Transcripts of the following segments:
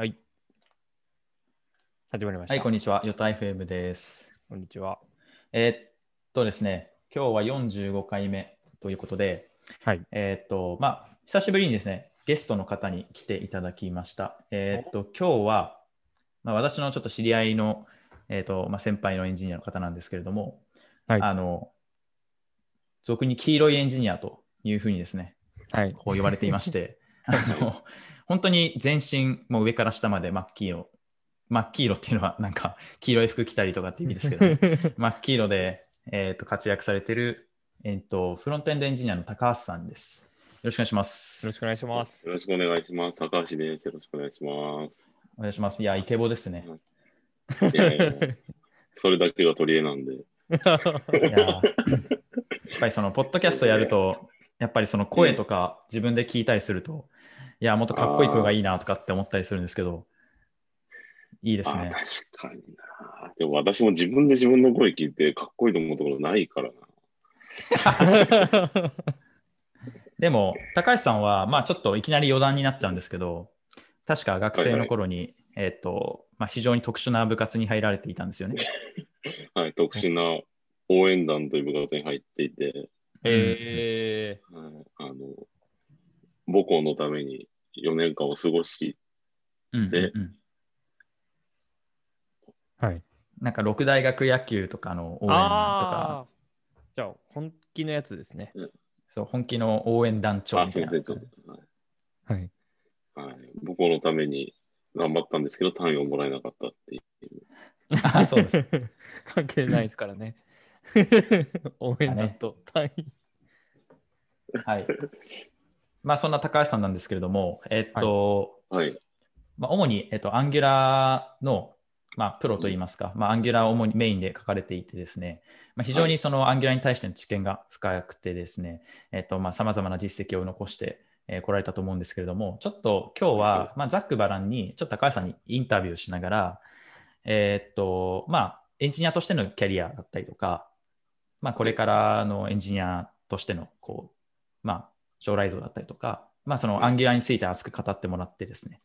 はい。始まりました。はい、こんにちは。ヨタ FM です。こんにちは。えーっとですね、今日は45回目ということで、はい。えーっと、まあ、久しぶりにですね、ゲストの方に来ていただきました。えーっと、今日は、まあ、私のちょっと知り合いの、えーっと、まあ、先輩のエンジニアの方なんですけれども、はいあの、俗に黄色いエンジニアというふうにですね、はい。こう呼ばれていまして、あの本当に全身、もう上から下まで真っ黄色。真っ黄色っていうのは、なんか黄色い服着たりとかって意味ですけど、真っ黄色で、えー、と活躍されてる、えー、とフロントエンドエンジニアの高橋さんです。よろしくお願いします。よろしくお願いします。よろしくお願いします。高橋です。よろしくお願いします。お願いします。いや、イケボですね。いやいやそれだけが取り柄なんで。いややっぱりその、ポッドキャストやると、やっぱりその声とか自分で聞いたりすると、いや、もっとかっこいい声がいいなとかって思ったりするんですけど、いいですね。あ確かにな。でも私も自分で自分の声聞いてかっこいいと思うところないからな。でも、高橋さんは、まあ、ちょっといきなり余談になっちゃうんですけど、確か学生の頃に、えっ、と、まあ、非常に特殊な部活に入られていたんですよね。はい、特殊な応援団という部活に入っていて、えはい、あの母校のために4年間を過ごし、うんうんでうんー、はい。なんか、六大学野球とかの応援とか。じゃあ、本気のやつですね。そう本気の応援団長あ、みたいなはいはい。はい、母校のために頑張ったんですけど、単位をもらえなかったっていう。あそうです。関係ないですからね。応援団と単位。はい。まあ、そんな高橋さんなんですけれども、えっ、と、はい、まあ、主に、えっと、 Angular の、まあ、プロといいますか、まあ、アンギュラーを主にメインで書かれていてですね、まあ、非常にその Angular に対しての知見が深くてですね、えっと、まあ、様々な実績を残して、えー来られたと思うんですけれども、ちょっと今日は、まあ、ざっくばらんに、ちょっと高橋さんにインタビューしながら、えーっと、まあ、エンジニアとしてのキャリアだったりとか、まあ、これからのエンジニアとしての、こう、まあ、将来像だったりとか、まあ、そのアンギュラーについて熱く語ってもらってですね、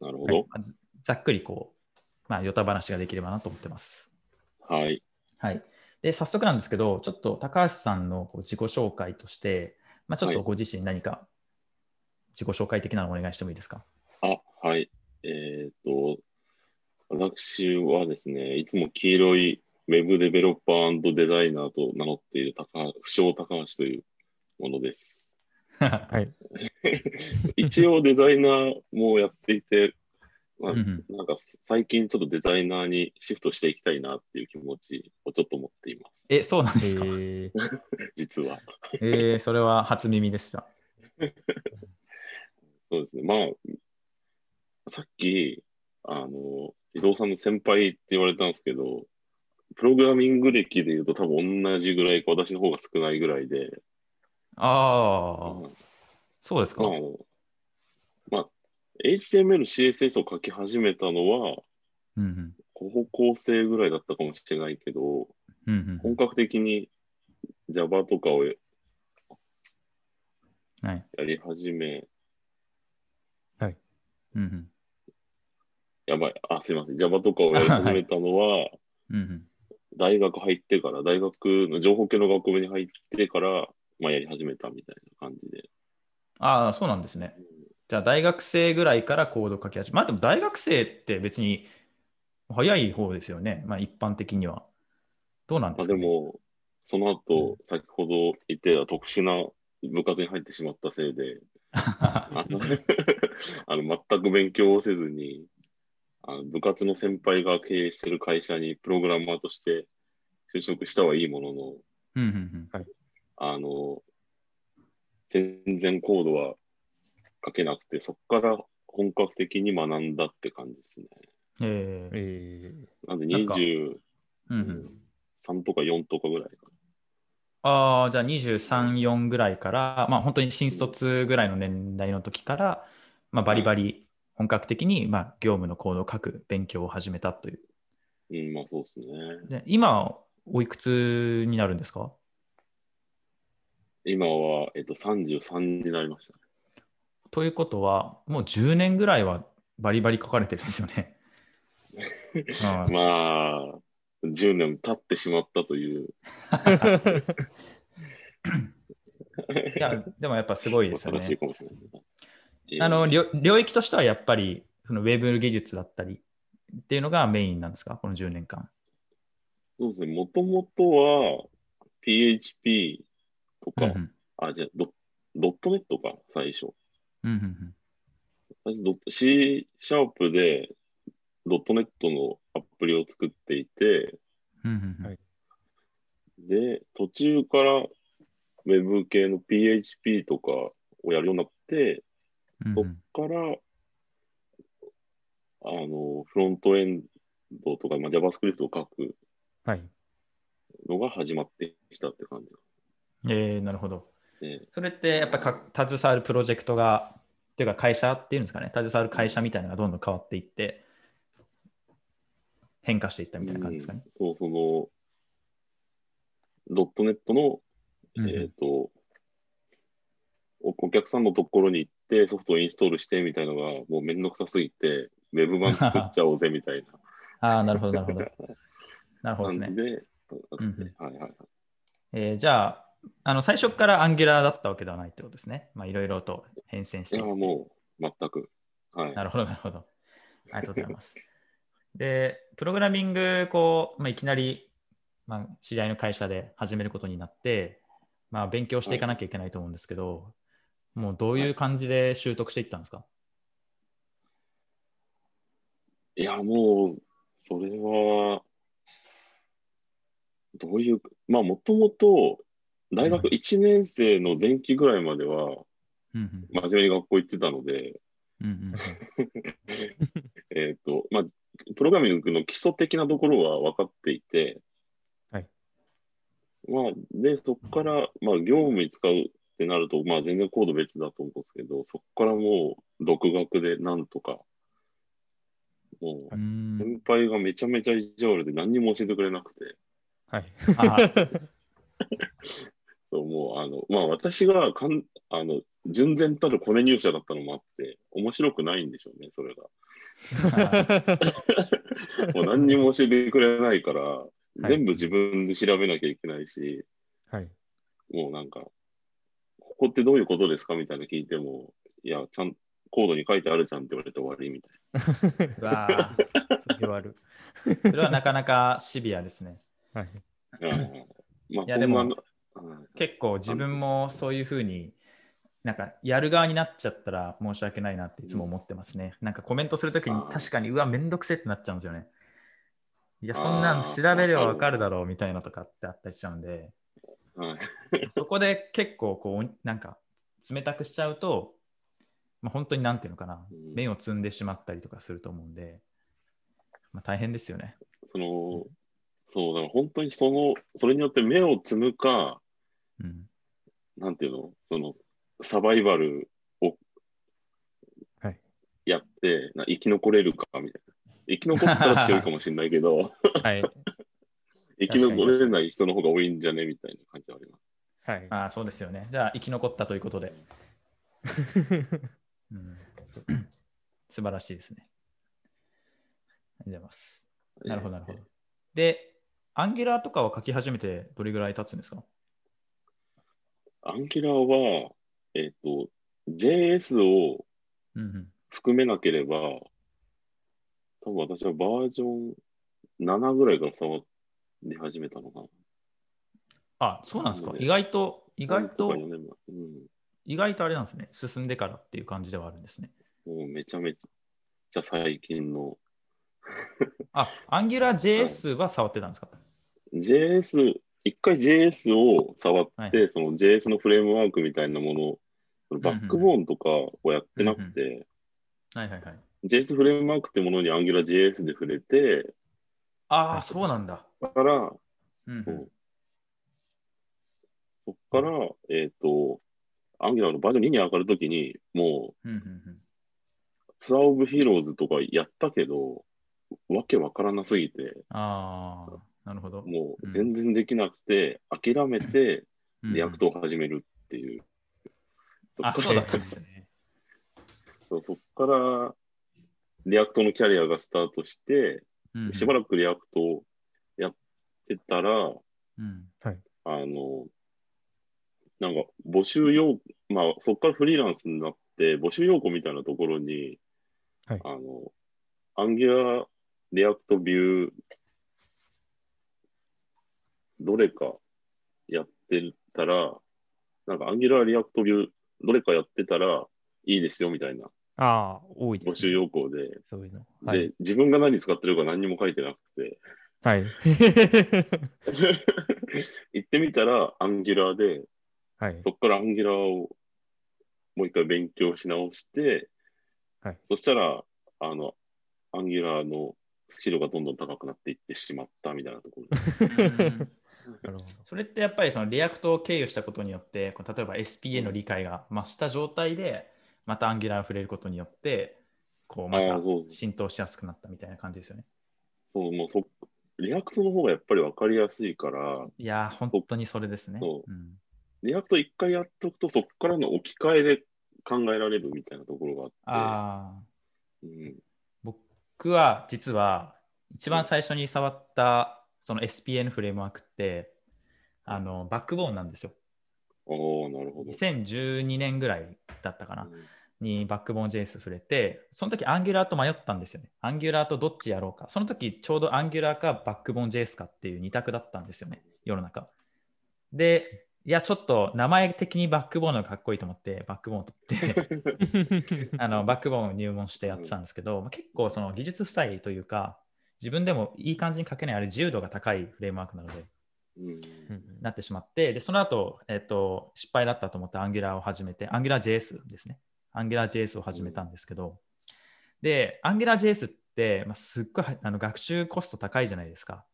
なるほど。はいまあざざっくりこう、まあ、ヨタ話ができればなと思ってます。はい。はい。で、早速なんですけど、ちょっと高橋さんのこう自己紹介として、まあ、ちょっとご自身何か自己紹介的なのをお願いしてもいいですか？あ、はい。えっ、と、私はですね、いつも黄色いウェブデベロッパーデザイナーと名乗っている高不詳高橋というものです。はい。一応デザイナーもやっていて、まあなんか最近ちょっとデザイナーにシフトしていきたいなっていう気持ちをちょっと持っています。え、そうなんですか？えー、実は。えーそれは初耳でした。そうですね。まあ、さっき、あの、伊藤さんの先輩って言われたんですけど、プログラミング歴で言うと多分同じぐらいか私の方が少ないぐらいで、ああ、まそうですか。あ、まあ、HTML、CSS を書き始めたのは、うんうん。高校生ぐらいだったかもしれないけど、うんうん本格的に Java とかをやはい。り始め、うんうん。やばい、あ、すいません、Java とかをやり始めたのは、うんうん。大学入ってから、大学の情報系の学部に入ってから、まあ、やり始めたみたいな感じで。ああ、そうなんですね。じゃあ、大学生ぐらいからコード書き始め、まあでも大学生って別に早い方ですよね。まあ一般的には。どうなんであすか、ね、でも、その後、先ほど言ってた特殊な部活に入ってしまったせいで、あの あの全く勉強をせずにあの、部活の先輩が経営してる会社にプログラマーとして就職したはいいものの、うんうんうんあの、全然コードは書けなくて、そこから本格的に学んだって感じですね。えーえなんでなんか23うんうんとか4とかぐらいかああ、じゃあ23、4ぐらいから、まあ本当に新卒ぐらいの年代の時から、まあバリバリ本格的に、まあ、業務のコードを書く勉強を始めたという。な。うん、まあそうですね。で今、おいくつになるんですか？今は、えっと、33になりました。ということは、もう10年ぐらいはバリバリ書かれてるんですよね。まあ、10年経ってしまったという。いや、でもやっぱすごいですよね。あの領領域としてはやっぱりそのウェブ技術だったりっていうのがメインなんですか、この10年間。そうですね、もともとは PHP とか、うんうん。あ、じゃあドドットネットか、最初。うんうん最初ドット C シャープでドットネットのアプリを作っていて、うんうんで、途中からウェブ系の PHP とかをやるようになって、うん。そっから、あの、フロントエンドとか、まあ、JavaScript を書くはい。のが始まってきたって感じえー、なるほど。でそれってやっぱか携わるプロジェクトが、っていうか会社っていうんですかね、携わる会社みたいなのがどんどん変わっていって、変化していったみたいな感じですかね。うんそう、その、ドットネットの、うんうんえっ、とお、お客さんのところに行ってソフトをインストールしてみたいなのがもうめんどくさすぎて、ウェブ版作っちゃおうぜみたい ああ、なるほど、なるほど。なるほなどですね。感じで、うんはいはいはい。えーじゃあ、あの最初からアンギュラーだったわけではないってことですね。まあ、いろいろと変遷していいや。もう全く。はい。なるほど、なるほど。ありがとうございます。で、プログラミング、こう、まあ、いきなり、まあ、知り合いの会社で始めることになって、まあ、勉強していかなきゃいけないと思うんですけど、もうどういう感じで習得していったんですか、いや、もう、それは、どういう、まあ、もともと、大学1年生の前期ぐらいまでは、うん真面目に学校行ってたので、えっと、まあ、プログラミングの基礎的なところは分かっていて、はい。まあ、で、そこから、まあ、業務に使うってなると、まあ、全然コード別だと思うんですけど、そこからもう、独学でなんとか、もうう、ん。先輩がめちゃめちゃ意地悪で何にも教えてくれなくて、はい。あそうもう、あの、まあ、私がかん、あの、純然たるコネ入社だったのもあって、面白くないんでしょうね、それが。もう何にも教えてくれないから、い全部自分で調べなきゃいけないし、はい。もうなんか、ここってどういうことですかみたいな聞いても、いや、ちゃんコードに書いてあるじゃんって言われて終わりみたいうわーそれはある。それはなかなかシビアですね。はい。な。うんまあ、いやでも結構自分もそういうふうになんかやる側になっちゃったら申し訳ないなっていつも思ってますね。なんかコメントするときに確かにうわめんどくせえってなっちゃうんですよね。いやそんなん調べればわかるだろうみたいなとかってあったりしちゃうんではいそこで結構こうなんか冷たくしちゃうと、まあ、本当になんていうのかなうん目を摘んでしまったりとかすると思うんで、まあ、大変ですよね。その、そう、だから本当にその、それによって目を摘むか、うん、なんていうの、その、サバイバルをはい。やって、な生き残れるかみたいな。生き残ったら強いかもしれないけど、はい。生き残れない人の方が多いんじゃねみたいな感じはあります。はい。ああそうですよね。じゃあ生き残ったということで、うん、素晴らしいですね。ありがとうございます。なるほど、なるほど。で、アンギュラーとかを書き始めてどれぐらい経つんですか？アンギュラーは、えっ、と、JS をうんうん。含めなければ、多分私はバージョン7ぐらいから触り始めたのかな。あ、そうなんですかな。ので意外と、意外3ととか、4年前。うん。意外とあれなんですね。進んでからっていう感じではあるんですね。もうめちゃめちゃ最近のあ、アンギュラー JS は触ってたんですか、JS、一回 JS を触って、はいその JS のフレームワークみたいなもの、バックボーンとかをやってなくて。JS フレームワークってものに AngularJS で触れて、ああ、そうなんだ。だから、うんうん。そう。そこから、えっ、と、Angular のバージョン2に上がるときに、もう、うんうんうん。 Tour of Heroes とかやったけど、わけわからなすぎて、ああ、なるほど。もう全然できなくて、諦めて、うん。 React を始めるっていう。あ、そうだったんですね。そうそっから、 React のキャリアがスタートして、うん。しばらく React をやってたら、うん。あの、なんか募集要、まあそこからフリーランスになって、募集要項みたいなところに、はい。あの、 Angular、React、Vue、どれかやってたら、なんか Angular、React、Vue、どれかやってたらいいですよみたいなああ、多いです、ね。募集要項で、そういうの。はい。で、自分が何使ってるか何にも書いてなくて、はい。行ってみたら Angular で、はい。そこから Angular をもう一回勉強し直して、はいそしたら、あの、 Angular のスキルがどんどん高くなっていってしまったみたいなところ。それってやっぱりその React を経由したことによって、例えば SPA の理解が増した状態で、また Angular を触れることによって、こうまた浸透しやすくなったみたいな感じですよね。そう、もうそ、 React の方がやっぱり分かりやすいから、いやー、本当にそれですね。そう。うん。 React 一回やっとくと、そこからの置き換えで考えられるみたいなところがあって、ああ、うん、僕は実は一番最初に触ったその SPA フレームワークって、あのバックボーンなんですよ。おーなるほど。2012年ぐらいだったかな。うんにバックボーン JS 触れて、その時 Angular と迷ったんですよね。 Angular とどっちやろうか。その時ちょうど Angular かバックボーン JS かっていう二択だったんですよね、世の中。で、いや、ちょっと名前的にバックボーンの方がかっこいいと思って、バックボーンを取って、あのバックボーンを入門してやってたんですけど、まあ結構その技術負債というか、自分でもいい感じに書けないあれ自由度が高いフレームワークなので、うんなってしまって、でその後、えっと失敗だったと思って Angular を始めて、AngularJS ですね。AngularJS を始めたんですけど、で、AngularJS って、まあ、すっごいあの学習コスト高いじゃないですか。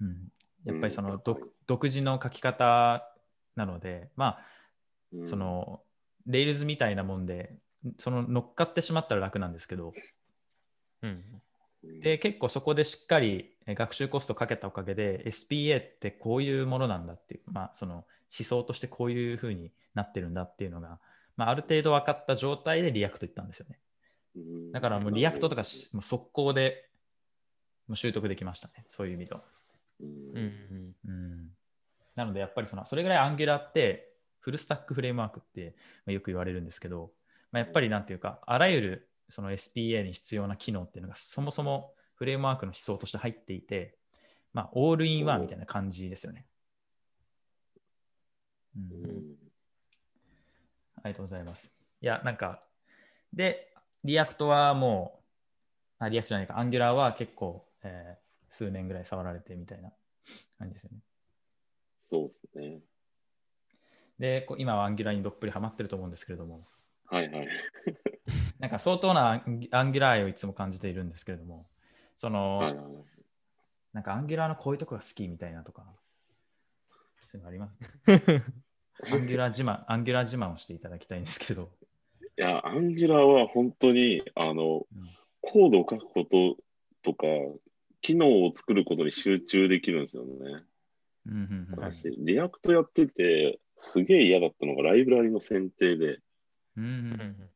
うん、やっぱりその、うん独独自の書き方なので、まうん。あ、その、Rails みたいなもんで、その乗っかってしまったら楽なんですけど、うん。で、結構そこでしっかりえ学習コストかけたおかげで、SPA ってこういうものなんだっていう、まあ、その思想としてこういうふうになってるんだっていうのが、まあ、ある程度分かった状態で React 行ったんですよね。うん。だからもう React とかしもう速攻でもう習得できましたね、そういう意味では。うんうんうん、なので、やっぱりそのそれぐらい Angular ってフルスタックフレームワークってまあよく言われるんですけど、まあ、やっぱりなんていうか、あらゆるその SPA に必要な機能っていうのがそもそもフレームワークの思想として入っていて、まあ、オールインワンみたいな感じですよね。うんうんありがとうございます。いや、なんか、で、 React はもう、あ React じゃないか、 Angular は結構、えー数年ぐらい触られてみたいな感じですよね。そうですね。で、こう今は Angular にどっぷりハマってると思うんですけれども、はいはい。なんか相当なアンギ Angular 愛をいつも感じているんですけれども、その、なんか Angular のこういうとこが好きみたいなとか、そういうのありますね。Angular 自慢、 Angular 自慢をしていただきたいんですけど。いや、 Angular は本当に、あの、うんコードを書くこととか、機能を作ることに集中できるんですよね。うんうんうんはい私、 React やってて、すげえ嫌だったのがライブラリの選定で、うんうんうん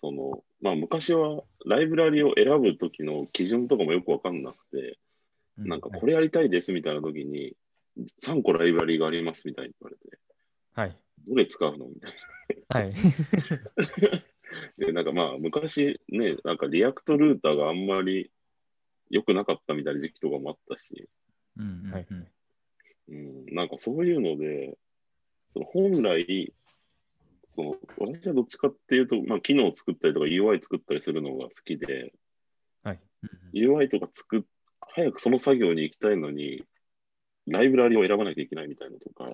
その、まあ昔はライブラリを選ぶときの基準とかもよくわかんなくて、うんなんかこれやりたいですみたいなときに、3個ライブラリがありますみたいに言われて、はい。どれ使うのみたいはい。な。で、なんかまあ昔ね、なんか React Router があんまり良くなかったみたいな時期とかもあったし、うんうんうんはいうん、なんかそういうので、その本来、その私はどっちかっていうと、まあ、機能を作ったりとか UI 作ったりするのが好きで、はい。うん UI とか作っ、早くその作業に行きたいのに、ライブラリを選ばなきゃいけないみたいなのとか、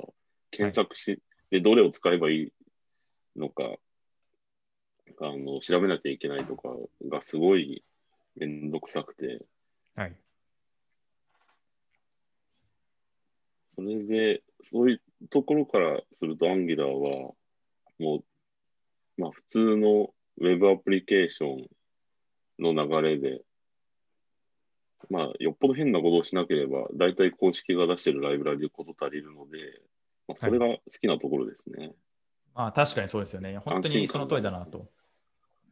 検索し、で、どれを使えばいいのか、あの、調べなきゃいけないとかがすごいめんどくさくて、はい。それで、そういうところからすると、Angular は、もう、まあ、普通の Web アプリケーションの流れで、まあ、よっぽど変なことをしなければ、大体公式が出してるライブラリでこと足りるので、まあ、それが好きなところですね。あ確かにそうですよね。本当にその通りだなと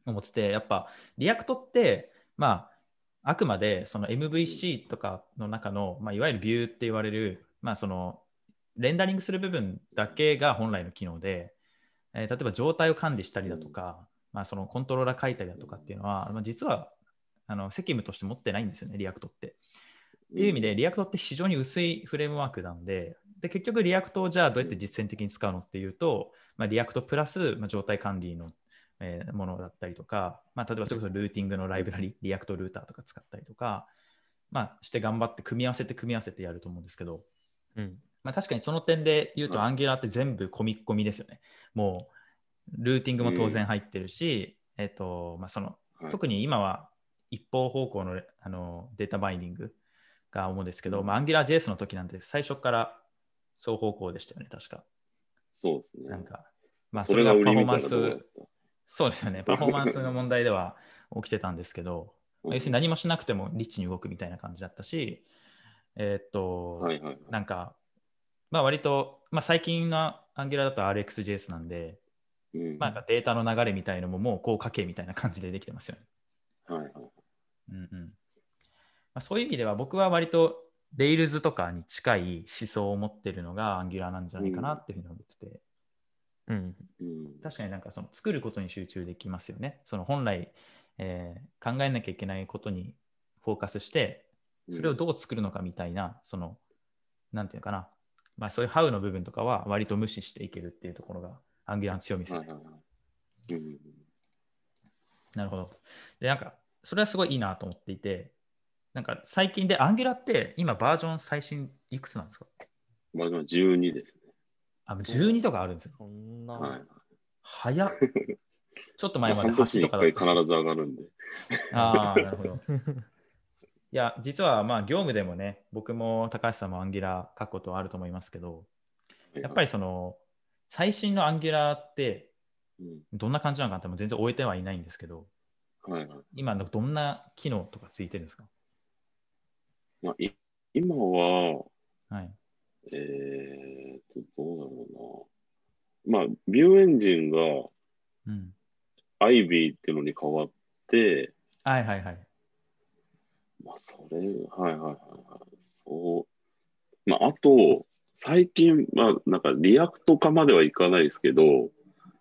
思ってて、やっぱ React って、まあ、あくまでその MVC とかの中の、まあ、いわゆるビューって言われる、まあ、そのレンダリングする部分だけが本来の機能で、えー例えば状態を管理したりだとか、まあ、そのコントローラー書いたりだとかっていうのは、まあ、実はあの責務として持ってないんですよね、 React って。っていう意味で、 React って非常に薄いフレームワークなんで、で結局、 React をじゃあどうやって実践的に使うのっていうと、まあ、 React プラス、まあ、状態管理の、えーものだったりとか、まあ、例えばそれこそルーティングのライブラリ、リアクトルーターとか使ったりとか、まあ、して頑張って組み合わせて組み合わせてやると思うんですけど、うん。まあ、確かにその点で言うと、はい Angular って全部込み込みですよね。もう、ルーティングも当然入ってるし、えっ、と、まあ、その、はい特に今は一方方向のあのデータバインディングが主ですけど、うんまあ、AngularJS の時なんて最初から双方向でしたよね、確か。そうですね。なんか、まあ、それがパフォーマンス、そうですよね、パフォーマンスの問題では起きてたんですけど、た。まあ要するに何もしなくてもリッチに動くみたいな感じだったし、えっ、と、はいはいはい。なんか、まあ割と、まあ最近の Angular だと RxJS なんで、うんまあなんかデータの流れみたいのももうこう書けみたいな感じでできてますよね。はいはい。うんうんまあ、そういう意味では僕は割と Rails とかに近い思想を持ってるのが Angular なんじゃないかなっていうふうに思ってて、うん。うん確かになんかその作ることに集中できますよね。その本来、えー考えなきゃいけないことにフォーカスして、それをどう作るのかみたいな、その、なんていうのかな、まあそういう How の部分とかは割と無視していけるっていうところが Angular の強みですね。なるほど。で、なんか、それはすごいいいなと思っていて、なんか最近で Angular って今バージョン最新いくつなんですか？まあでも12ですあ、もう12とかあるんですよ。そんな、ね。はい。早っ。ちょっと前まで半年8に1回とかだった。必ず上がるんで。ああ、なるほど。いや、実はまあ業務でもね、僕も高橋さんも Angular 書くことはあると思いますけど、やっぱりその、最新の Angular ってうんどんな感じなのかなってもう全然終えてはいないんですけど、はいはい。今のどんな機能とかついてるんですか？まあ、い今は、はい。えーと、どうだろうな。まあ、ビューエンジンがうん。Ivy っていうのに変わって、はいはいはい。まあ、それ、はいはいはいはい。そう。まあ、あと、最近、まあ、なんか、 React 化まではいかないですけど、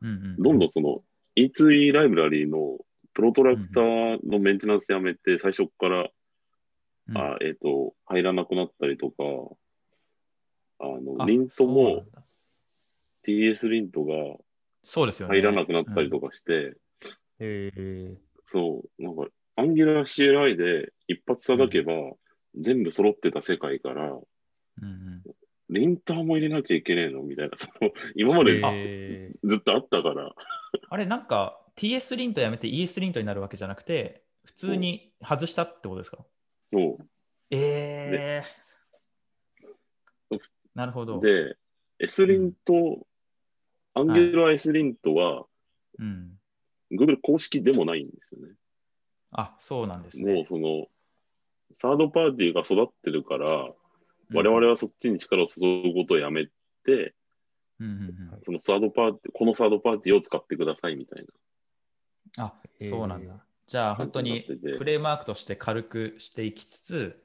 うんうん、どんどんその E2E ライブラリーの Protractor のメンテナンスやめて、最初から、うんあえっ、と、入らなくなったりとか、あの、あ Lint も TS リントがそうですよね。入らなくなったりとか。かして、えー、そう、なんか、 Angular CLI で一発叩けば、全部揃ってた世界から、うんうん、リンターも入れなきゃいけねえの？みたいな、その、今までえー。ずっとあったから、あれ、なんか TS リントやめて ES リントになるわけじゃなくて、普通に外したってことですか？そえうー、なるほど。で、S リント、アンギュラー S リントは、うん、Google 公式でもないんですよね。あ、そうなんですもうね。その、サードパーティーが育ってるから、我々はそっちに力を注ぐことをやめて、うんうんうんそのサードパーティー、このサードパーティーを使ってくださいみたいな。あ、えーそうなんだ。じゃあ、本当にフレームワークとして軽くしていきつつ、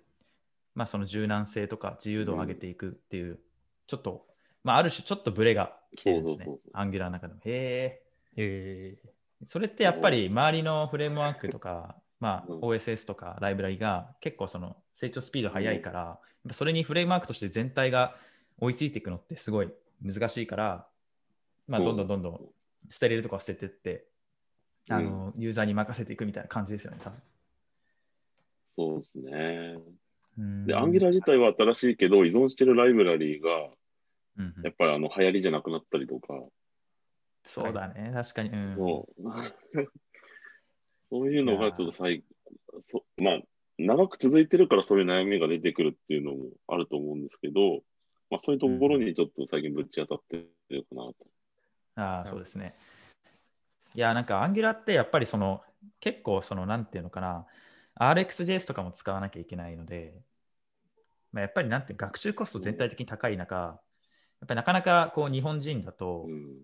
まあ、その柔軟性とか自由度を上げていくっていう、ちょっと、まあ、ある種ちょっとブレが来てるんですねそうそうそう。アンギュラーの中でも。へええ。それってやっぱり周りのフレームワークとか、まあ、うん。OSS とかライブラリが結構その成長スピード速いから、やっぱそれにフレームワークとして全体が追いついていくのってすごい難しいから、まあ、どんどんどんどん捨てれるとこは捨ててって、あのユーザーに任せていくみたいな感じですよね、多分。そうですね。うん。で、アンギュラー自体は新しいけど、依存してるライブラリーが、うんうん。やっぱりあの流行りじゃなくなったりとか、そうだね、確かに。うん。そう。そういうのがちょっと最そまあ、長く続いてるからそういう悩みが出てくるっていうのもあると思うんですけど、まあ、そういうところにちょっと最近ぶち当たってるかなと。ああ、そうですね。いや、なんか、アンギュラってやっぱりその、結構その、なんていうのかな、RxJS とかも使わなきゃいけないので、まあ、やっぱりなんて学習コスト全体的に高い中、やっぱりなかなかこう日本人だとうん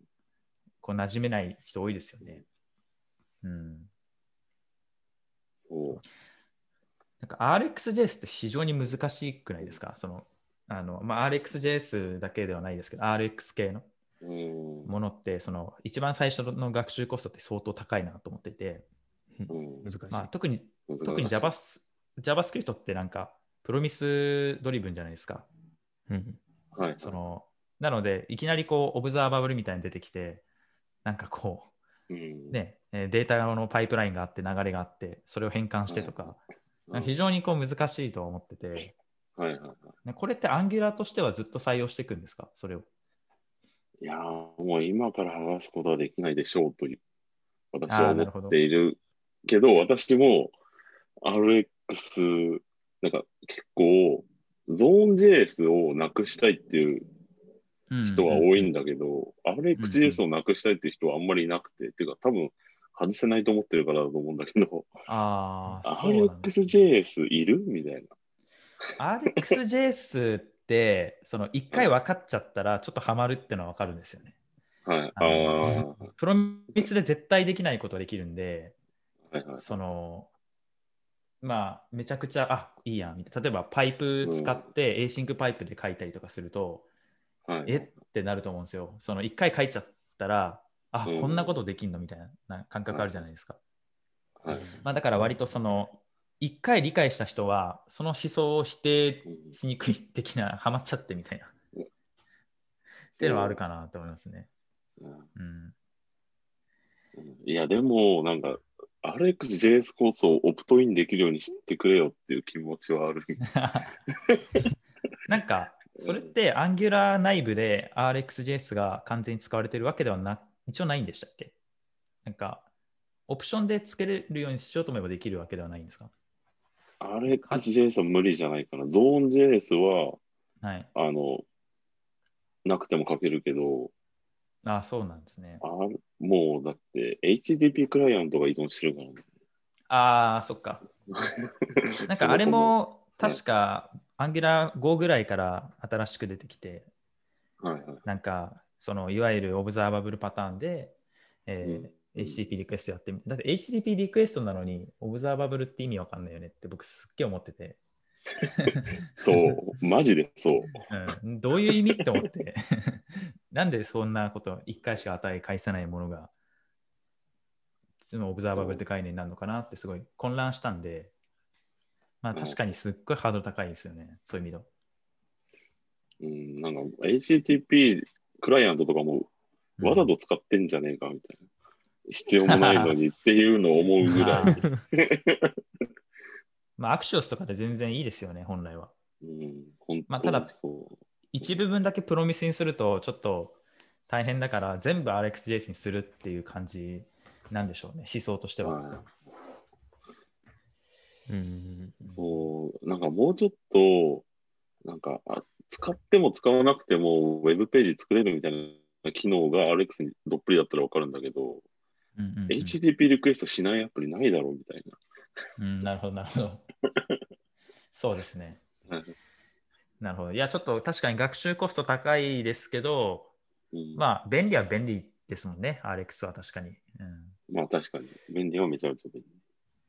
こう馴染めない人多いですよね。うん。そうなんか RxJS って非常に難しくないですか？そのあの、まあ、RxJS だけではないですけど、RX 系のうんものって、その一番最初の学習コストって相当高いなと思ってて、うん難しい。まあ、特に難しい特に Java JavaScript ってなんか、プロミスドリブンじゃないですか。うんはい。そのなので、いきなりこう、オブザーバブルみたいに出てきて、なんかこうね、えーデータのパイプラインがあって、流れがあって、それを変換してとか、非常にこう難しいとは思ってて、はいはいこれって Angular としてはずっと採用していくんですか？それを。い。いやーもう今から剥がすことはできないでしょうという、私は思っているけど、私も RX、なんか結構、ゾーン JS をなくしたいっていう人は多いんだけど、RxJS をなくしたいっていう人はあんまりいなくて、ていうか多分外せないと思ってるからだと思うんだけど、ああ、RxJS いるみたいな。RxJS って、その一回分かっちゃったら、ちょっとハマるってのは分かるんですよね。はい。ああプロミスで絶対できないことができるんで、はいはい。その、まあ、めちゃくちゃ、あ、いいやんみたいな。例えば、パイプ使って、エーシンクパイプで書いたりとかすると、はい、え？ってなると思うんですよ。その、一回書いちゃったら、あ、うんこんなことできんのみたいな感覚あるじゃないですか。はいまあ、だから割とその、一回理解した人は、その思想を否定うんしにくい的な、ハマっちゃってみたいな。うんっていうのはあるかなと思いますね。うんうん。いや、でも、なんか、RxJS コースをオプトインできるようにしてくれよっていう気持ちはある。なんか、それって Angular 内部で RxJS が完全に使われてるわけではな、一応ないんでしたっけ？なんか、オプションでつけれるようにしようと思えばできるわけではないんですか？RxJS は無理じゃないかな。ゾーン JS は、はい。あの、なくても書けるけど、あそうなんですね。あもうだって HTTP クライアントが依存してるからね。ああ、そっか。なんかあれもそも確か Angular 5ぐらいから新しく出てきて、はいはい。なんかそのいわゆるオブザーバブルパターンで、えーうん。HTTP リクエストやってみて、だって HTTP リクエストなのにオブザーバブルって意味わかんないよねって僕すっげえ思ってて、そう、マジでそう。うん、どういう意味って思って、なんでそんなこと1回しか値返さないものが、そのオブザーバブルって概念になるのかなってすごい混乱したんで、まあ確かにすっごいハードル高いですよね、そういう意味では。うん、なんか HTTP クライアントとかもわざと使ってんじゃねえかみたいな。必要もないのにっていうのを思うぐらい。まあ、アクシオスとかで全然いいですよね、本来は。うん、本当まあただ。一部分だけプロミスにすると、ちょっと大変だから、全部 RxJS にするっていう感じなんでしょうね、思想としては。はうんい、そう、なんかもうちょっと、なんかあ使っても使わなくてもウェブページ作れるみたいな機能が RX にどっぷりだったらわかるんだけど、うんうんうん HTTP リクエストしないアプリないだろうみたいうん、なるほど、なるほど。そうですね。な。なるほど。いや、ちょっと確かに学習コスト高いですけど、うん、まあ、便利は便利ですもんね、RX は確かに。うん、まあ確かに、便利はめちゃめちゃ便利。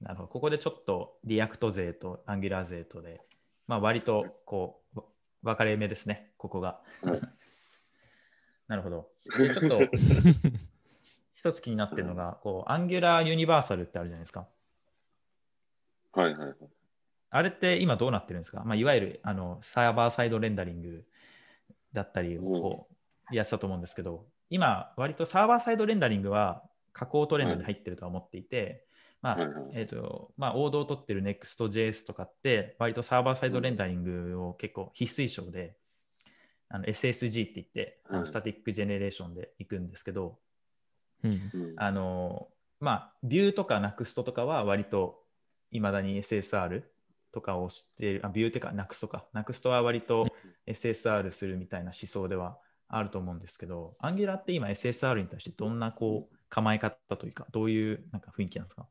なるほど。ここでちょっと React 勢と Angular 勢とで、まあ、割とこう、わ分かれ目ですね、ここが。はいなるほど。で、ちょっと 一つ気になってるのが、こう、 Angular Universal ってあるじゃないですか。はいはいはい。あれって今どうなってるんですか、まあ、いわゆるあのサーバーサイドレンダリングだったりをこうやってたと思うんですけど、今、割とサーバーサイドレンダリングは加工トレンドに入ってるとは思っていて、まあえーとまあ、王道を取ってる Next.js とかって、割とサーバーサイドレンダリングを結構必須以上で、あの SSG って言って、あはい。のスタティックジェネレーションで行くんですけど、うん。うん。あのまあ、ビューとか Next とかは割といまだに SSR とかを知っている、あ、ビューってか Next か。Next は割と SSR するみたいな思想ではあると思うんですけど、Angular って今 SSR に対してどんなこう構え方というか、どういうなんか雰囲気なんですか？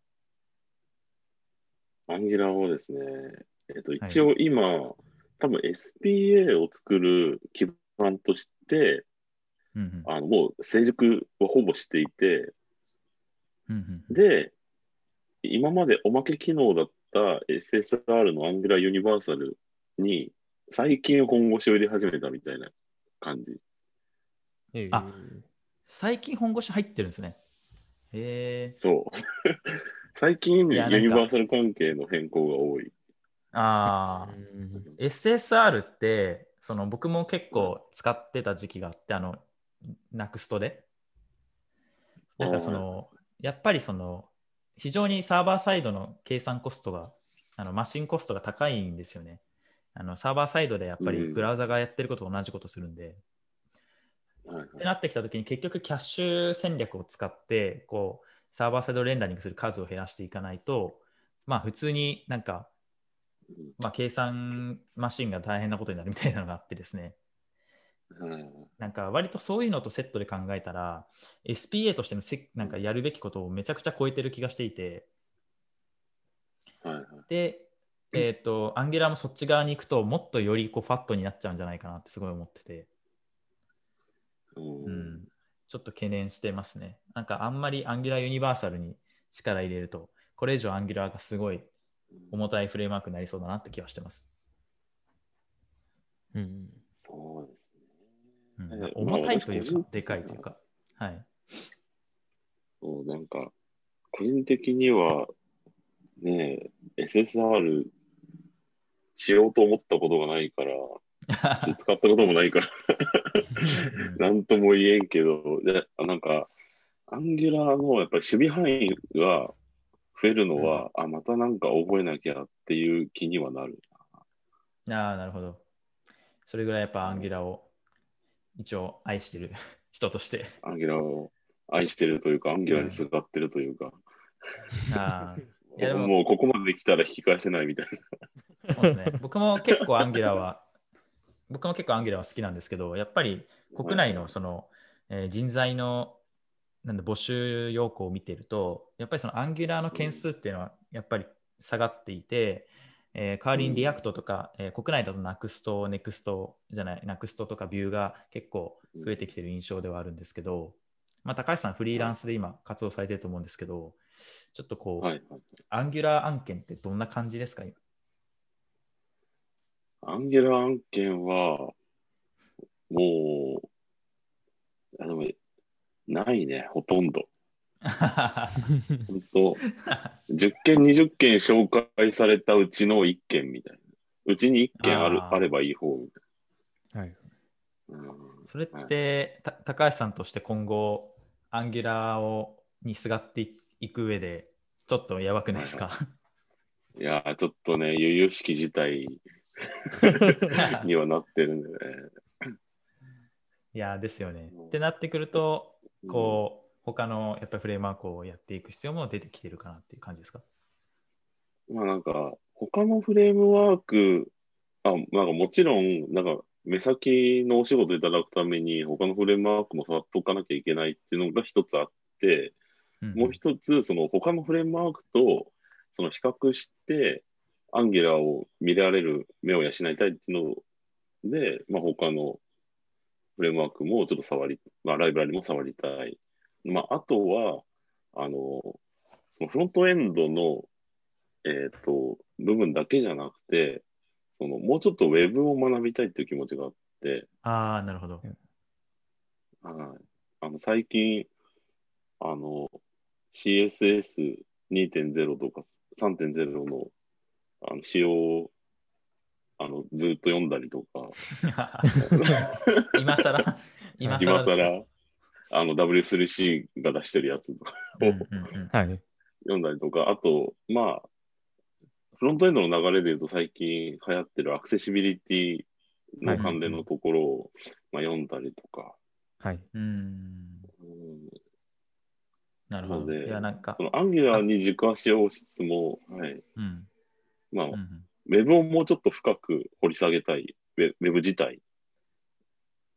アンギュラーはですね、えっと、一応今、多分 SPA を作る基盤として、うんうんあのもう成熟をほぼしていて、うんうんで、今までおまけ機能だった SSR の Angular Universal に最近本腰を入れ始めたみたいな感じ。えあ最近本腰入ってるんですね。へえそう。最近ユニバーサル関係の変更が多い。ああ、SSR って、その僕も結構使ってた時期があって、あの、NUXT で。なんかその、やっぱりその、非常にサーバーサイドの計算コストが、あのマシンコストが高いんですよね。あのサーバーサイドでやっぱりうんブラウザがやってることと同じことするんで、はいはいってなってきたときに結局キャッシュ戦略を使ってこうサーバーサイドレンダリングする数を減らしていかないとまあ普通になんか、うんまあ、計算マシンが大変なことになるみたいなのがあってですね。はいなんか割とそういうのとセットで考えたら SPA としてのせなんかやるべきことをめちゃくちゃ超えてる気がしていて。でえっ、と Angular もそっち側に行くともっとよりこうファットになっちゃうんじゃないかなってすごい思ってて。うん。うん、ちょっと懸念してますね。なんかあんまり Angular ユニバーサルに力入れると、これ以上 Angular がすごい重たいフレームワークになりそうだなって気はしてます。うんそうですうんえー重たいというかでかいというか。はい。そう、なんか、個人的には、ねえ、SSR しようと思ったことがないから、し 使ったこともないから、なんとも言えんけど、でなんか、アンギュラーのやっぱり守備範囲が増えるのは、あ、またなんか覚えなきゃっていう気にはなる。ああ、なるほど。それぐらいやっぱ Angular を一応愛してる 人として。アンギュラーを愛してるというか、アンギュラーにすがってるというか、ああ、いやでももうここまで来たら引き返せないみたいな。そうですね。僕も結構 Angular は、僕も結構 Angular は好きなんですけど、やっぱり国内のその、えー人材のなんだ募集要項を見てると、やっぱりその Angular の件数っていうのはやっぱり下がっていて、えー代わりに React とか、えー国内だと Next、Next じゃない、Next とか Vue が結構増えてきてる印象ではあるんですけど、まあ、高橋さんフリーランスで今活動されてると思うんですけど、ちょっとこう、はい。はい。Angular 案件ってどんな感じですか？今アンゲラ案件は、もう、あでも、ないね、ほとんど。本当10件、20件紹介されたうちの1件みたいな。うちに1件あるあーあればいい方みたはい。いな。うんそれって、た高橋さんとして今後、アンギュラーをにすがっていいく上で、ちょっとやばくないですか、いやー、ちょっとね、悠々しき事態 にはなってるんでね。いや、ですよねうん。ってなってくると、こう、他のやっぱりフレームワークをやっていく必要も出てきてるかなっていう感じですか？うん、まあなんか、他のフレームワーク、あ、なんかもちろん、なんか、目先のお仕事いただくために、他のフレームワークも触っておかなきゃいけないっていうのが一つあって、もう一つ、その他のフレームワークとその比較して、アンゲラを見られる目を養いたいっていうので、まあ、他のフレームワークもちょっと触り、まあ、ライブラリも触りたい。まあ、あとは、あの、そのフロントエンドの、えっ、と、部分だけじゃなくて、そのもうちょっとウェブを学びたいっていう気持ちがあって、ああ、なるほど。はい。あの、最近、あの、CSS2.0 とか3.0の、あの、仕様を、あの、ずっと読んだりとか、今更、今更今更、あの、W3C が出してるやつとか。うんうんうん。はい。読んだりとか、あと、まあ、フロントエンドの流れで言うと最近流行ってるアクセシビリティの関連のところを、まあ、読んだりとか、はい。うん。うん。なるほど。いや、なんか。そ、のアンギュラーに軸足をしつつも、はい。うんまあ、ウェブをもうちょっと深く掘り下げたい、ウェウェブ自体っ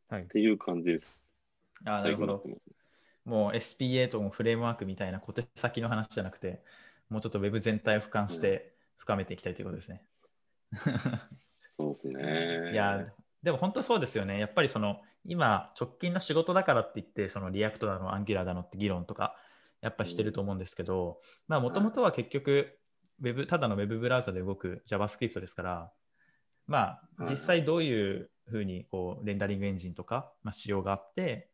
はい。ていう感じです。あーなるほどもう SPA ともフレームワークみたいな小手先の話じゃなくて、もうちょっと Web 全体を俯瞰して深めていきたいということですね。そうですね。いや、でも本当そうですよね。やっぱりその今、直近の仕事だからって言って、その React だの、 Angular だのって議論とかやっぱしてると思うんですけど、まあもともとは結局、ウェブ、ただのウェブブラウザで動く JavaScript ですから、まあ実際どういうふうにこうレンダリングエンジンとか、まあ、仕様があって、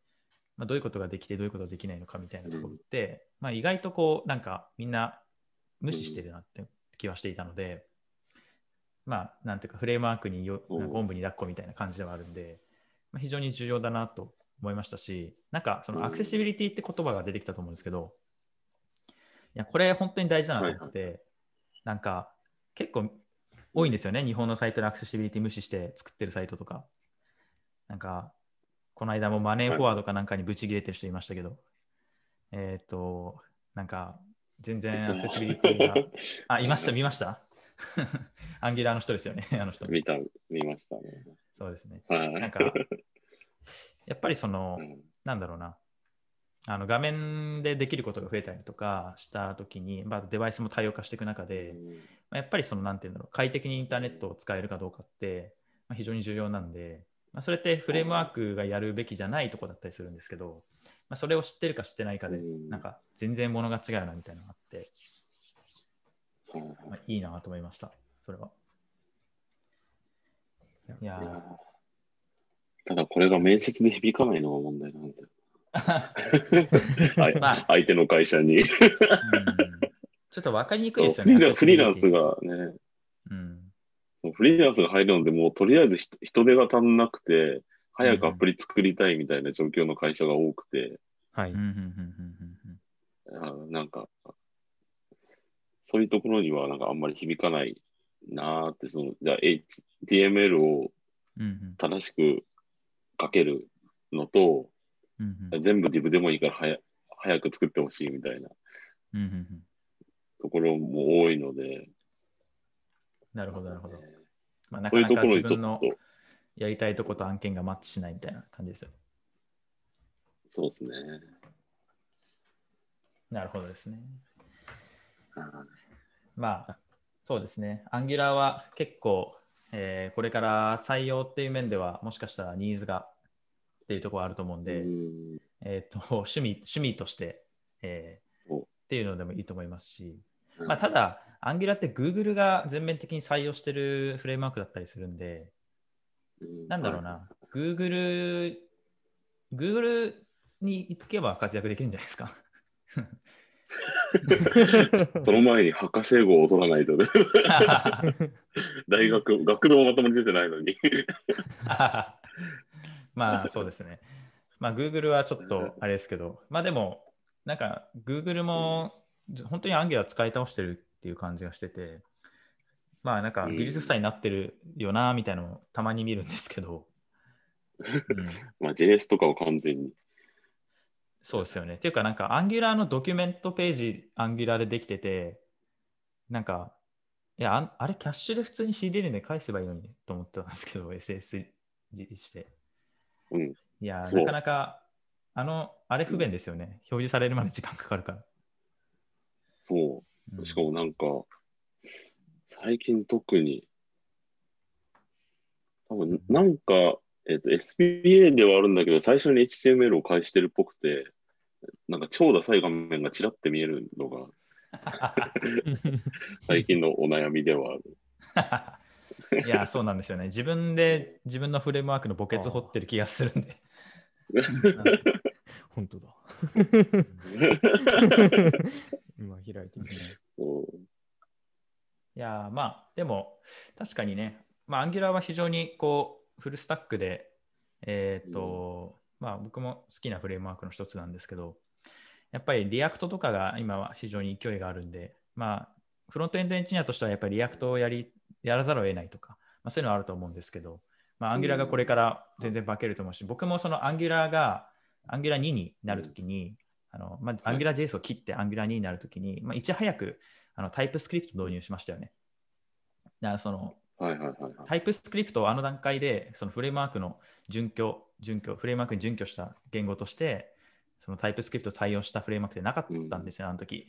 まあ、どういうことができてどういうことができないのかみたいなところって、まあ意外とこうなんかみんな無視してるなって気はしていたので、まあなんていうかフレームワークによう。んなんかおんぶに抱っこみたいな感じではあるんで、まあ、非常に重要だなと思いましたし、なんかそのアクセシビリティって言葉が出てきたと思うんですけど、いや、これ本当に大事だなと思ってて、なんか結構多いんですよね、日本のサイトのアクセシビリティ無視して作ってるサイトとか。なんか、この間もマネーフォワードかなんかにブチ切れてる人いましたけど、えっ、と、なんか全然アクセシビリティが、あ、いました、見ました？アンギュラーの人ですよね、あの人。見た、見ましたね。そうですね。はい。なんか、やっぱりそのう、んなんだろうな、あの画面でできることが増えたりとかしたときに、まあ、デバイスも多様化していく中で、まあやっぱりその、なんていうんだろう、快適にインターネットを使えるかどうかって、まあ、非常に重要なんで、まあ、それってフレームワークがやるべきじゃないとこだったりするんですけど、まあ、それを知ってるか知ってないかで、うん。なんか全然物が違うなみたいなのがあって、まあ、いいなと思いました、それは。いやただこれが面接で響かないのが問題なんだよ。はい。まあ。相手の会社に。うん。ちょっと分かりにくいですよね。フリーランスが。がね、うん。フリーランスが入るので、もうとりあえず人人手が足んなくて、早くアプリ作りたいみたいな状況の会社が多くて、はい。なんか、そういうところにはなんかあんまり響かないなーって、その、じゃあ HTML を正しく書けるのと、うんうん全部 Div でもいいから早早く作ってほしいみたいなところも多いので、なるほど、なるほど。まあ、なかなか自分のと、やりたいとこと案件がマッチしないみたいな感じですよ。そうですね。なるほどですね。はいまあ、そうですね。アンギュラーは結構、えーこれから採用っていう面では、もしかしたらニーズがっていうところあると思うんで、うん。えっ、と、趣味、趣味として、えーお。っていうのでもいいと思いますし、はいまあ、ただ、アンギュラーって Google が全面的に採用してるフレームワークだったりするんで、うん。なんだろうな、Google、Google に行けば活躍できるんじゃないですか。その前に博士号を取らないとね、大学、学童まともに出てないのに。まあそうですね。まあ Google はちょっとあれですけど、まあでも、なんか Google も本当に Angular 使い倒してるっていう感じがしてて、まあなんか技術負債になってるよなみたいなのをたまに見るんですけど、うん まあ JS とかを完全に。そうですよね。っていうか、なんか、アンギュラーのドキュメントページ、アンギュラーでできてて、なんか、いや、あれ、キャッシュで普通に CDN で返せばいいのにと思ってたんですけど、SSG して。うん。いや、なかなか、あの、あれ不便ですよね。表示されるまで時間かかるから。そうう。んしかもなんか、最近特に、多分なんか、えっと、SPA ではあるんだけど、最初に HTML を返してるっぽくて、なんか超ダサい画面がちらって見えるのが、最近のお悩みではある。いや、そうなんですよね。自分で自分のフレームワークの墓穴掘ってる気がするんで。本当だ。今開いてみいやーまあでも確かにね、まあ、 Angular は非常にこうフルスタックで、えっ、と、まあ僕も好きなフレームワークの一つなんですけど、やっぱり React とかが今は非常に勢いがあるんで、まあフロントエンドエンジニアとしてはやっぱり React をやりやらざるを得ないとか、まあ、そういうのはあると思うんですけど、まあ、 Angular がこれから全然化けると思うし、僕もそのアンギュラーが Angular 2になるときに、あのまあ、 Angular JS を切って Angular 2になるときに、まあ、いち早くあの TypeScript 導入しましたよね。だからそのはいはいはいはい。 TypeScript をあの段階でそのフレームワークの準拠、準拠、フレームワークに準拠した言語として、その TypeScript を採用したフレームワークってなかったんですよ、あの時。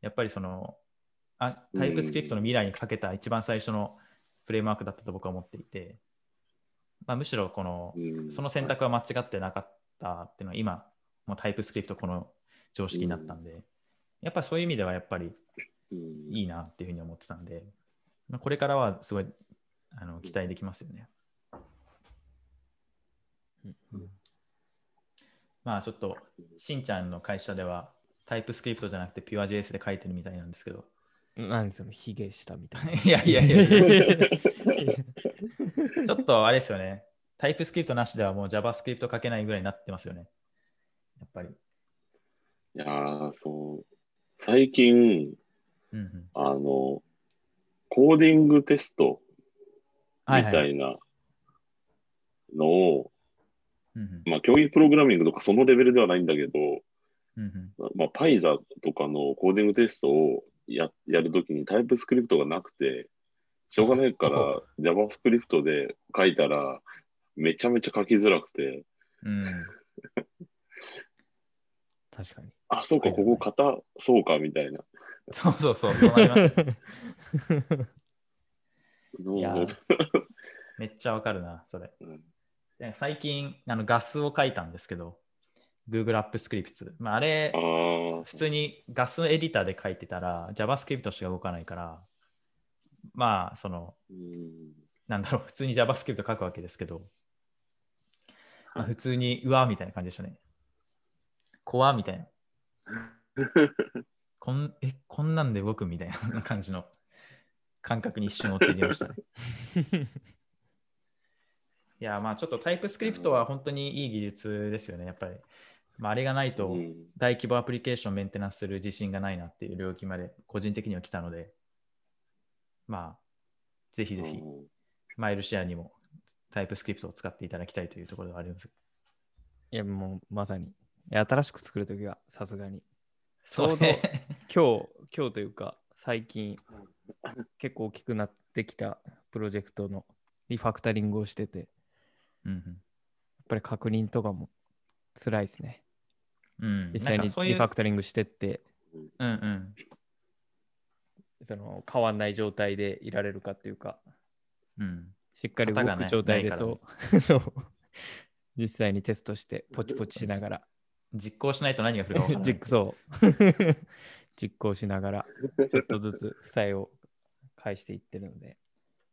やっぱりそのあタイプスクリプトの未来にかけた一番最初のフレームワークだったと僕は思っていて、まあ、むしろこのうん。その選択は間違ってなかったっていうのは今、もうタイプスクリプトこの常識になったんで、やっぱそういう意味ではやっぱりうん。いいなっていうふうに思ってたんで、まあ、これからはすごいあの期待できますよね。うん。まあちょっと、しんちゃんの会社ではタイプスクリプトじゃなくて PureJS で書いてるみたいなんですけど。何そのヒゲしたみたいな。いやいやいやいやちょっとあれですよね。タイプスクリプトなしではもう JavaScript 書けないぐらいになってますよね。やっぱり。いやー、そう。最近、うんうん、あの、コーディングテストみ。たいなのを、うんうんまあ、競技プログラミングとかそのレベルではないんだけど、うんまあ、パイザとかのコーディングテストをややるときにタイプスクリプトがなくて、しょうがないから、JavaScript で書いたら、めちゃめちゃ書きづらくて、うんうん確かに。あ、そうか、はいここ型、そうか、みたいな。そうそうそう、そうなります。いやのめっちゃわかるな、それ。うんで最近、あのガスを書いたんですけど、Google App Scripts。まあ、あれ普通にガスエディターで書いてたら JavaScript しか動かないから、まあ、その、うんなんだろう、普通に JavaScript 書くわけですけど、まあはい普通に、うわ、みたいな感じでしたね。怖みたいな。こんえ、こんなんで動くみたいな感じの感覚に一瞬陥りましたね。いや、まあちょっとタイプスクリプトは本当にいい技術ですよね、やっぱり。まあ、あれがないとうん大規模アプリケーションをメンテナンスする自信がないなっていう領域まで個人的には来たので、まあ、ぜひぜひうんマイルシェアにもタイプスクリプトを使っていただきたいというところではあります。いや、もうまさに。新しく作るときはさすがに。ちょうどそうね今日、今日というか、最近、結構大きくなってきたプロジェクトのリファクタリングをしてて、やっうんうんぱり確認とかも辛いですね。うん、実際にリファクタリングしてって、うんうん。その変わんない状態でいられるかっていうか、うん。しっかり動く状態でそう、そう、実際にテストして、ポチポチしながら、実行しないと何が降るか分からない。実そう。実行しながら、ちょっとずつ負債を返していってるので、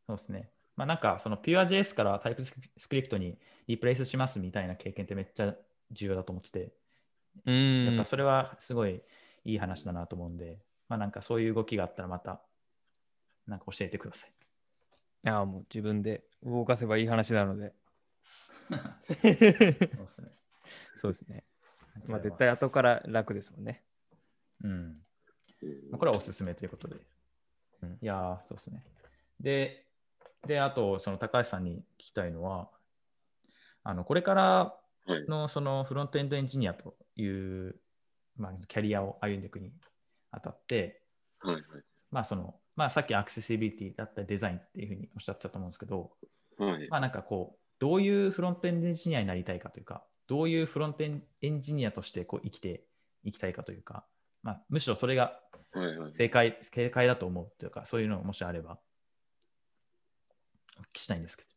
そうですね。まあなんかその PureJS からタイプスクリプトにリプレイスしますみたいな経験ってめっちゃ重要だと思ってて、うやっんぱそれはすごいいい話だなと思うんで、まあなんかそういう動きがあったらまたなんか教えてください。いや、もう自分で動かせばいい話なので、そうですね。そうですね。まあ絶対後から楽ですもんね。うん。これはおすすめということで。うんいやー、そうですね。で、で、あと、その高橋さんに聞きたいのは、あのこれからはい。のそのフロントエンドエンジニアという、まあ、キャリアを歩んでいくにあたって、はい。はい。まあそのまあ、さっきアクセシビリティだったりデザインっていうふうにおっしゃってたと思うんですけど、はい。まあなんかこう、どういうフロントエンジニアになりたいかというか、どういうフロントエンジニアとしてこう生きていきたいかというか、まあ、むしろそれがはい。はい。正解正解だと思うというか、そういうのもしあれば、お聞きしたいんですけど。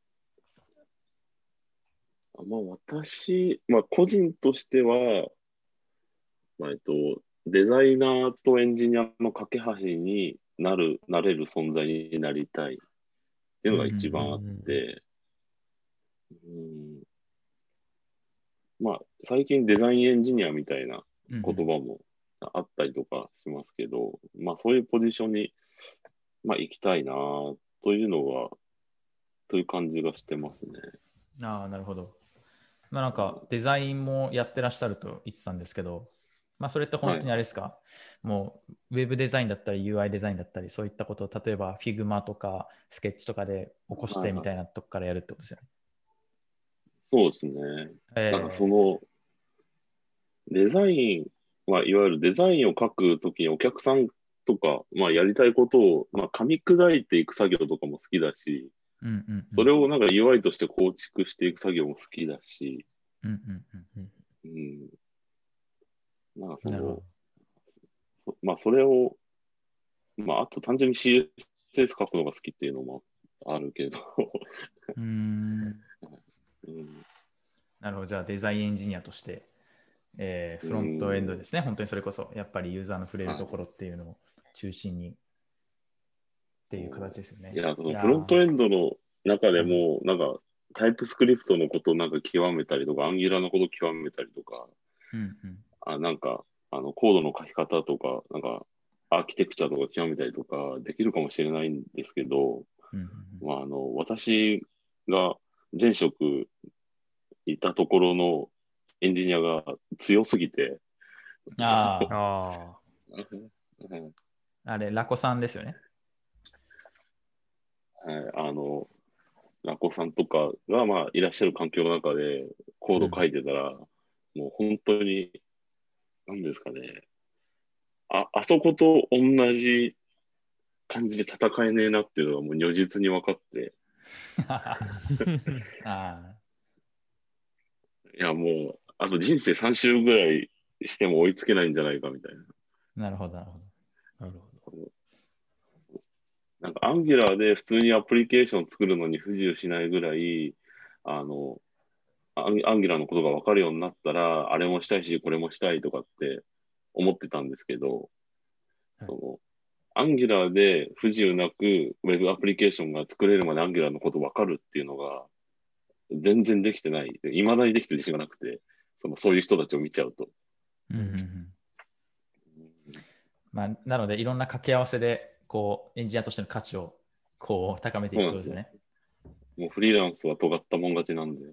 あまあ、私、まあ、個人としては、まあえっと、デザイナーとエンジニアの架け橋になる、なれる存在になりたいっていうのが一番あって、うんまあ、最近デザインエンジニアみたいなうん言葉もあったりとかしますけど、まあ、そういうポジションに、まあ、行きたいなというのが、という感じがしてますね。ああ、なるほど。まあなんかデザインもやってらっしゃると言ってたんですけど、まあそれって本当にあれですか、もうウェブデザインだったり UI デザインだったりそういったことを例えば Figma とかスケッチとかで起こしてみたいなとこからやるってことですよね。そうですね。えなんかその、デザインは、いわゆるデザインを書くときにお客さんとか、まあ、やりたいことを、まあ、噛み砕いていく作業とかも好きだし、うんうんうん、それをなんか UI として構築していく作業も好きだし、うんうんうん。うん。なんかそのそまあ、それを、まあ、あと単純に CSS 書くのが好きっていうのもあるけど、うーん。うん、なるほど、じゃあデザインエンジニアとしてえーフロントエンドですね。本当にそれこそ、やっぱりユーザーの触れるところっていうのを中心に。っていう形ですよね。いや、そのフロントエンドの中でも、なんか、タイプスクリプトのことをなんか極めたりとか、アンギュラーのことを極めたりとか、うんうんあなんか、あの、コードの書き方とか、なんか、アーキテクチャとか極めたりとかできるかもしれないんですけど、うんうんまあ、あの、私が前職いたところのエンジニアが強すぎて、うんああ、あれ、ラコさんですよね？はい、あの、ラコさんとかが、まあ、いらっしゃる環境の中でコード書いてたら、もう本当に、なんですかね、あ、あそこと同じ感じで戦えねえなっていうのがもう如実に分かって、いや、もう、あと人生3周ぐらいしても追いつけないんじゃないかみたいな。なるほど、なるほど。なるほど。なんか、アンギュラーで普通にアプリケーション作るのに不自由しないぐらい、あの、アンギュラーのことが分かるようになったら、あれもしたいし、これもしたいとかって思ってたんですけど、はいそのアンギュラーで不自由なくウェブアプリケーションが作れるまでアンギュラーのこと分かるっていうのが全然できてない。いまだにできてる自信がなくて、そのそういう人たちを見ちゃうと。うんまあ、なので、いろんな掛け合わせで、こう、エンジニアとしての価値をこう高めていくことですよね。もうフリーランスは尖ったもん勝ちなんで。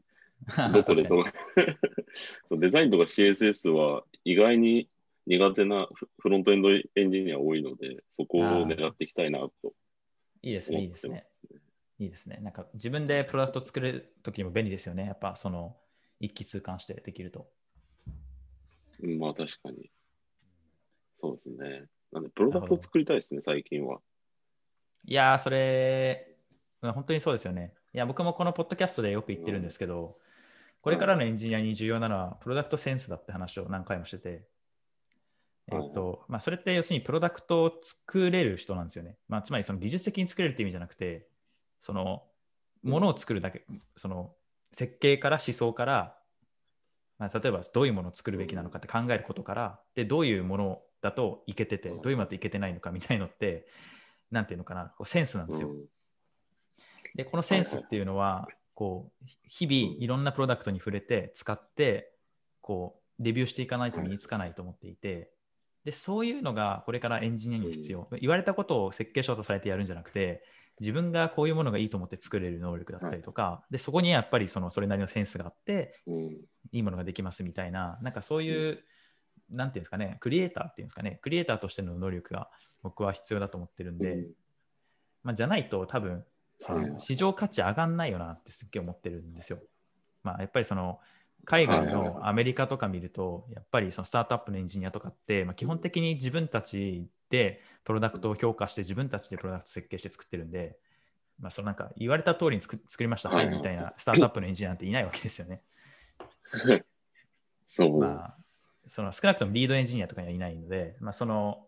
どこでど う？デザインとか CSS は意外に苦手なフフロントエンドエンジニア多いので、そこを狙っていきたいなといいですね、いいですね。いいですね。なんか自分でプロダクト作れるときにも便利ですよね。やっぱその一気通貫してできると。うんまあ確かに。そうですね。なんで、プロダクト作りたいですね、最近は。いやー、それ、まあ本当にそうですよね。いや、僕もこのポッドキャストでよく言ってるんですけど、これからのエンジニアに重要なのは、プロダクトセンスだって話を何回もしてて、えっと、まあ、それって要するにプロダクトを作れる人なんですよね。まあ、つまりその技術的に作れるって意味じゃなくて、その、ものを作るだけ、その、設計から思想から、まあ、例えばどういうものを作るべきなのかって考えることから、で、どういうものだといけてて、どういうものだといけてないのかみたいのって、なんていうのかな、こうセンスなんですよ。うん。で、このセンスっていうのは、こう、日々いろんなプロダクトに触れて、使って、こう、レビューしていかないと身につかないと思っていて、で、そういうのがこれからエンジニアには必要。言われたことを設計書とされてやるんじゃなくて、自分がこういうものがいいと思って作れる能力だったりとか、で、そこにやっぱりそのそれなりのセンスがあって、うん。いいものができますみたいな、なんかそういう、なんていうんですかね、クリエイターっていうんですかね、クリエイターとしての能力が僕は必要だと思ってるんで、うん。まあ、じゃないと多分市場価値上がんないよなってすっげえ思ってるんですよ。まあ、やっぱりその海外のアメリカとか見ると、やっぱりそのスタートアップのエンジニアとかって、まあ、基本的に自分たちでプロダクトを評価して自分たちでプロダクト設計して作ってるんで、まあ、そのなんか言われた通りに作作りました、はい、みたいなスタートアップのエンジニアなんていないわけですよね。そう。まあ、その少なくともリードエンジニアとかにはいないので、まあ、その、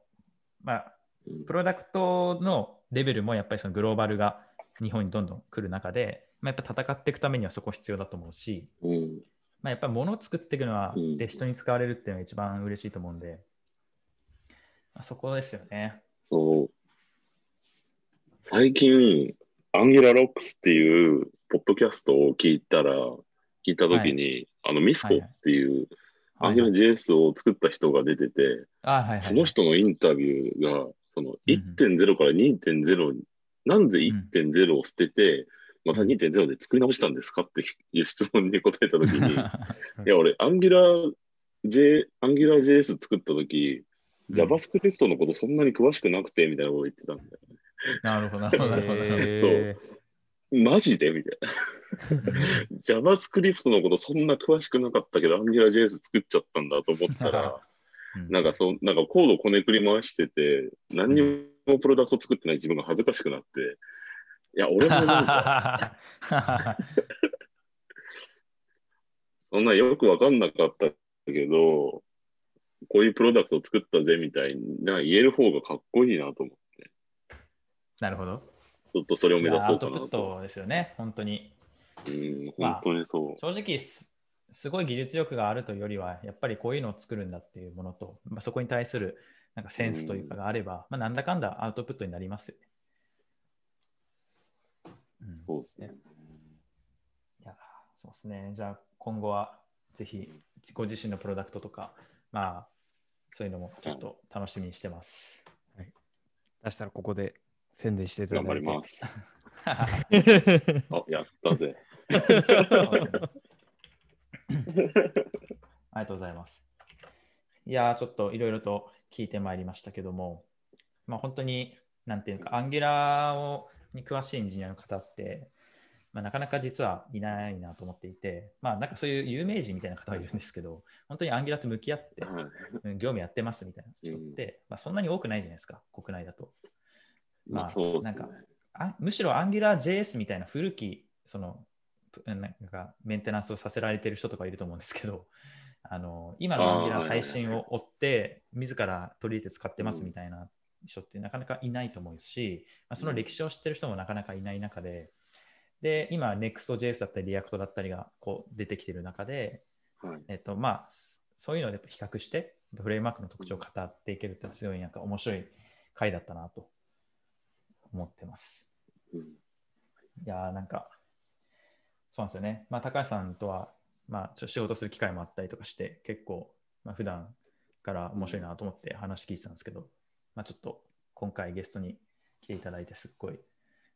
まあ、うんプロダクトのレベルもやっぱりそのグローバルが日本にどんどん来る中で、まあ、やっぱ戦っていくためにはそこ必要だと思うし、うん。まあ、やっぱり物を作っていくのは、うん。で人に使われるっていうのが一番嬉しいと思うんで、まあ、そこですよね。そう。最近、 Angular Rocks っていうポッドキャストを聞いたら、聞いたときに、あのミスコっていうアンギュラ JS を作った人が出てて、あはいはい、その人のインタビューが、そのうん1.0から2.0に、なんで1.0を捨てて、また2.0で作り直したんですかっていう質問に答えたときに、いや、俺、アンギュラー J、アンギュラー JS 作ったとき、JavaScript のことそんなに詳しくなくて、みたいなこと言ってたんだよ。なるほど、なるほど。なるほどえマジで？みたいな。JavaScript のことそんな詳しくなかったけど、AngularJS 作っちゃったんだと思ったら、うんなんかそう、なんかコードこねくり回してて、何にもプロダクト作ってない自分が恥ずかしくなって、いや、俺もなんか、そんなよくわかんなかったけど、こういうプロダクトを作ったぜみたいな言える方がかっこいいなと思って、なるほど。ちょっとそれを目指いやアウトプッそうかなと。トですよね、本当に。うん、まあ本当にそう。正直す、すごい技術力があるというよりは、やっぱりこういうのを作るんだっていうものと、まあ、そこに対するなんかセンスというかがあれば、まあ、なんだかんだアウトプットになりますよね。うん、そうですね。いや、そうですね。じゃあ今後はぜひご自身のプロダクトとか、まあそういうのもちょっと楽しみにしてます。出したらここで宣伝していただいて。頑張ります。あ、やったぜ。ありがとうございます。いやー、ちょっといろいろと聞いてまいりましたけども、まあ、本当に、なんていうか、アンギュラーをに詳しいエンジニアの方って、まあ、なかなか実はいないなと思っていて、まあ、なんかそういう有名人みたいな方がいるんですけど、本当にアンギュラーと向き合って、業務やってますみたいな人って、まあ、そんなに多くないじゃないですか、国内だと。まあなん。かあむしろ AngularJS みたいな古きそのぷなんかメンテナンスをさせられてる人とかいると思うんですけど、あの今のあー Angular 最新を追って、自ら取り入れて使ってますみたいな人ってなかなかいないと思うし、まあ、その歴史を知ってる人もなかなかいない中で、で今 Next.js だったり React だったりがこう出てきてる中で、はい。えっとまあ、そういうのをやっぱ比較して、フレームワークの特徴を語っていけるっていうのはすごいなんか面白い回だったなと思ってます。うんいやーなんか、そうなんですよね。まあ、高橋さんとは、まあ、ちょっと仕事する機会もあったりとかして、結構、まあ、普段から面白いなと思って話聞いてたんですけど、まあ、ちょっと今回ゲストに来ていただいて、すっごい、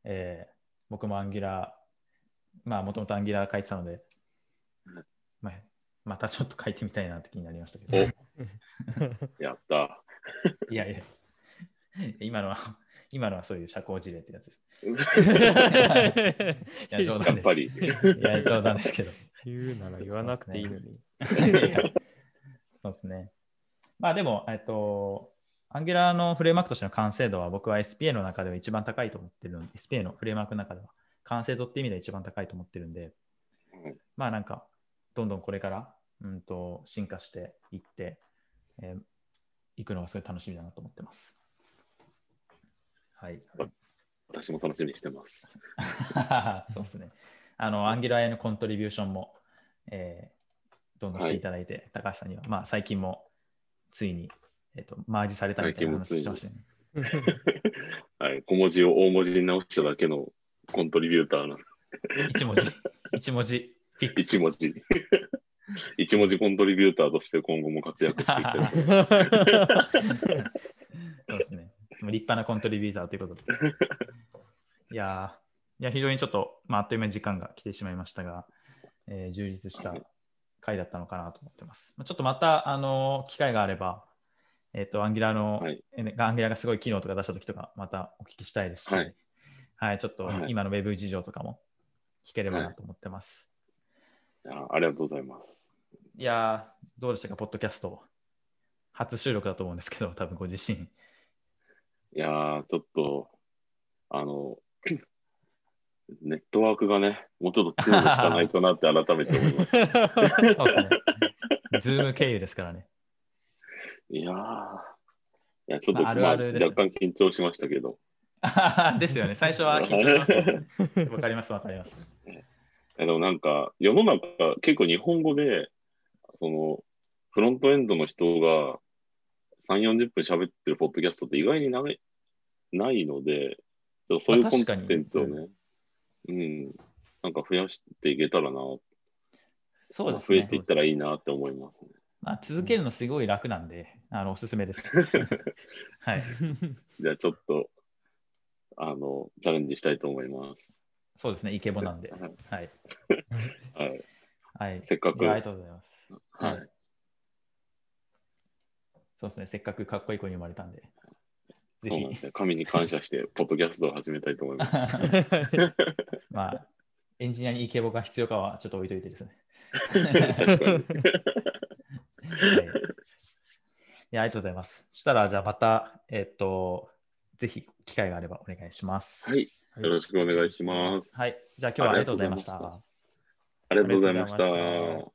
えー僕もアンギュラー、まあ、もともとアンギュラー書いてたのでうん、まあ、またちょっと書いてみたいなって気になりましたけど、やった。いやいや、今のは、今のはそういう社交辞令ってやつです。いや、冗談です。やっぱり。いや、冗談ですけど。言うなら言わなくていいのに。そうですね。まあでも、えっと、Angular のフレームワークとしての完成度は僕は SPA の中では一番高いと思ってるので、SPA のフレームワークの中では完成度って意味では一番高いと思ってるんで、はいまあなんか、どんどんこれから、うんと、進化していって、えーいくのがすごい楽しみだなと思ってます。はい。私も楽しみにしてます。そうですね。あの、アンギュラーへのコントリビューションも、えーどんどんしていただいて、高橋さんには、まあ、最近もついに、えっとマージされたみたいな話してましたね。はい。小文字を大文字に直しただけのコントリビューターの一文字、一文字、フィックス。一文字。一文字コントリビューターとして今後も活躍していきたい。そうですね。立派なコントリビューターということで。いやーいや、非常にちょっと、まあ、あっという間に時間が来てしまいましたが、えー充実した回だったのかなと思ってます。まあちょっとまた、あの機会があれば、えっ、と、アンギュラーの、はいえーアンギュラーがすごい機能とか出したときとか、またお聞きしたいですし、はいはい、ちょっとはい今のウェブ事情とかも聞ければなと思ってます。いやありがとうございます。い、やーどうでしたか、ポッドキャスト。初収録だと思うんですけど、多分ご自身。いやー、ちょっと、あの、ネットワークがね、もうちょっと強く引かないとなって改めて思います。そうですね。ズーム経由ですからね。いやー、いや、ちょっと、まああるある若干緊張しましたけど、ですよね。最初は緊張しますよね。わかります、わかります。でもなんか、世の中、結構日本語で、その、フロントエンドの人が3、40分喋ってるポッドキャストって意外にないないので、そういうコンテンツをね、うん、なんか増やしていけたらな、そうですね増えていっ。たらいいなって思いますね。まあ、続けるのすごい楽なんで、あのおすすめです。はい。じゃあちょっと、あの、チャレンジしたいと思います。そうですね、イケボなんで。はいはい。はい。はい。せっかくありがとうございます。はい。はいそうですね、せっかくかっこいい子に生まれたんで。ぜひ。神に感謝して、ポッドキャストを始めたいと思います。まあ、エンジニアにイケボが必要かはちょっと置いといてですね。確かに。はいいや、ありがとうございます。そしたら、じゃあまた、えっと、ぜひ機会があればお願いします。はい。よろしくお願いします。はい。じゃあ今日はありがとうございました。ありがとうございました。